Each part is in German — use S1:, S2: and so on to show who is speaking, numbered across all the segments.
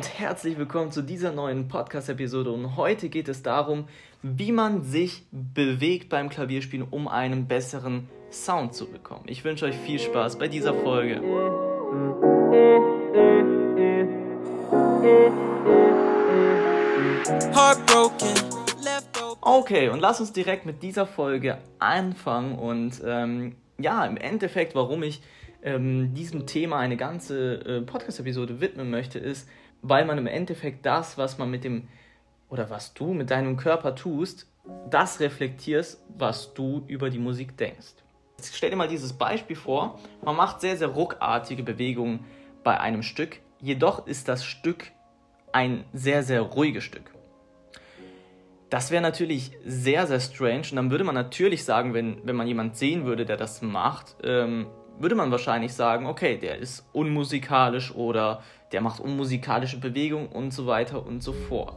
S1: Und herzlich willkommen zu dieser neuen Podcast-Episode. Und heute geht es darum, wie man sich bewegt beim Klavierspielen, um einen besseren Sound zu bekommen. Ich wünsche euch viel Spaß bei dieser Folge. Okay, und lass uns direkt mit dieser Folge anfangen. Und ähm, ja, im Endeffekt, warum ich ähm, diesem Thema eine ganze äh, Podcast-Episode widmen möchte, ist, weil man im Endeffekt das, was man mit dem oder was du mit deinem Körper tust, das reflektierst, was du über die Musik denkst. Jetzt stell dir mal dieses Beispiel vor. Man macht sehr, sehr ruckartige Bewegungen bei einem Stück. Jedoch ist das Stück ein sehr, sehr ruhiges Stück. Das wäre natürlich sehr, sehr strange. Und dann würde man natürlich sagen, wenn, wenn man jemand sehen würde, der das macht, ähm, würde man wahrscheinlich sagen, okay, der ist unmusikalisch oder der macht unmusikalische Bewegungen und so weiter und so fort.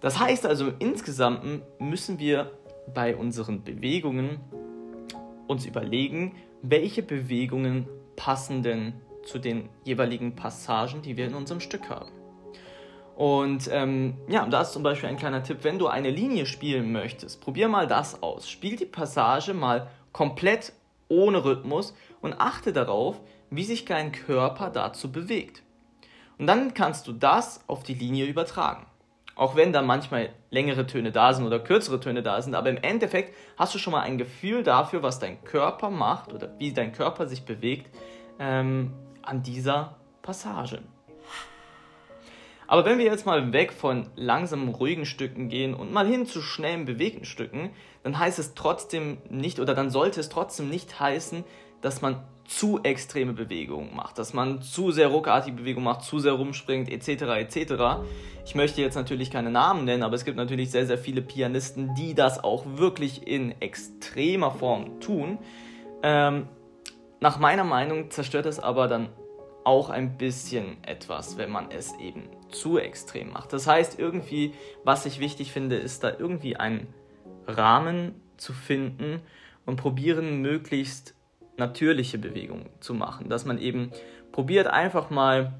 S1: Das heißt also, insgesamt müssen wir bei unseren Bewegungen uns überlegen, welche Bewegungen passen denn zu den jeweiligen Passagen, die wir in unserem Stück haben. Und ähm, ja, da ist zum Beispiel ein kleiner Tipp, wenn du eine Linie spielen möchtest, probier mal das aus. Spiel die Passage mal komplett ohne Rhythmus und achte darauf, wie sich dein Körper dazu bewegt. Und dann kannst du das auf die Linie übertragen. Auch wenn da manchmal längere Töne da sind oder kürzere Töne da sind, aber im Endeffekt hast du schon mal ein Gefühl dafür, was dein Körper macht oder wie dein Körper sich bewegt ähm, an dieser Passage. Aber wenn wir jetzt mal weg von langsamen, ruhigen Stücken gehen und mal hin zu schnellen, bewegten Stücken, dann heißt es trotzdem nicht oder dann sollte es trotzdem nicht heißen, dass man zu extreme Bewegungen macht, dass man zu sehr ruckartige Bewegungen macht, zu sehr rumspringt, etc. etc. Ich möchte jetzt natürlich keine Namen nennen, aber es gibt natürlich sehr, sehr viele Pianisten, die das auch wirklich in extremer Form tun. Ähm, nach meiner Meinung zerstört es aber dann auch ein bisschen etwas, wenn man es eben zu extrem macht. Das heißt, irgendwie, was ich wichtig finde, ist da irgendwie einen Rahmen zu finden und probieren, möglichst natürliche Bewegungen zu machen. Dass man eben probiert, einfach mal,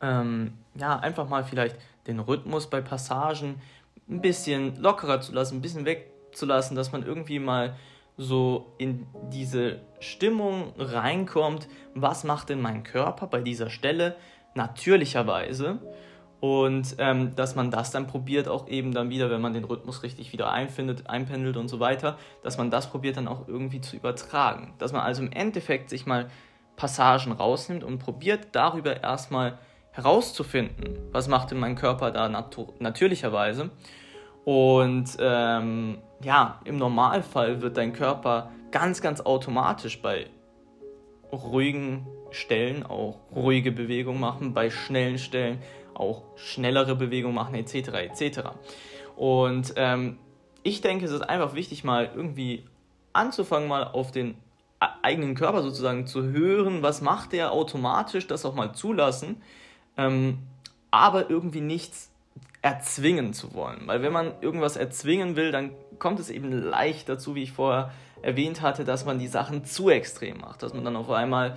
S1: ähm, ja, einfach mal vielleicht den Rhythmus bei Passagen ein bisschen lockerer zu lassen, ein bisschen wegzulassen, dass man irgendwie mal so in diese Stimmung reinkommt, was macht denn mein Körper bei dieser Stelle natürlicherweise und ähm, dass man das dann probiert auch eben dann wieder, wenn man den Rhythmus richtig wieder einfindet, einpendelt und so weiter, dass man das probiert dann auch irgendwie zu übertragen. Dass man also im Endeffekt sich mal Passagen rausnimmt und probiert darüber erstmal herauszufinden, was macht denn mein Körper da natu natürlicherweise. Und ähm, ja, im Normalfall wird dein Körper ganz, ganz automatisch bei ruhigen Stellen auch ruhige Bewegungen machen, bei schnellen Stellen auch schnellere Bewegungen machen, etc. etc. Und ähm, ich denke, es ist einfach wichtig, mal irgendwie anzufangen, mal auf den eigenen Körper sozusagen zu hören, was macht der automatisch, das auch mal zulassen, ähm, aber irgendwie nichts erzwingen zu wollen. Weil wenn man irgendwas erzwingen will, dann kommt es eben leicht dazu, wie ich vorher erwähnt hatte, dass man die Sachen zu extrem macht, dass man dann auf einmal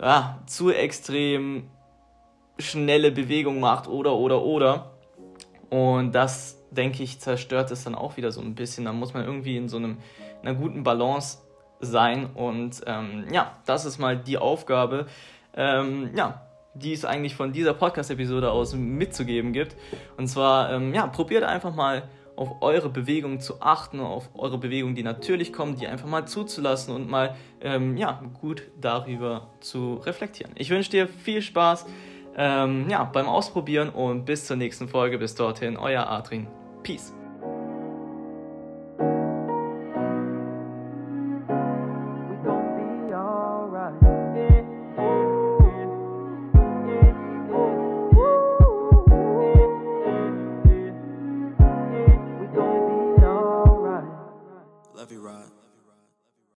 S1: ja, zu extrem schnelle Bewegung macht oder oder oder. Und das, denke ich, zerstört es dann auch wieder so ein bisschen. Da muss man irgendwie in so einem, einer guten Balance sein. Und ähm, ja, das ist mal die Aufgabe, ähm, ja, die es eigentlich von dieser Podcast-Episode aus mitzugeben gibt. Und zwar, ähm, ja, probiert einfach mal auf eure Bewegungen zu achten, auf eure Bewegungen, die natürlich kommen, die einfach mal zuzulassen und mal ähm, ja, gut darüber zu reflektieren. Ich wünsche dir viel Spaß ähm, ja, beim Ausprobieren und bis zur nächsten Folge. Bis dorthin, euer Adrian. Peace.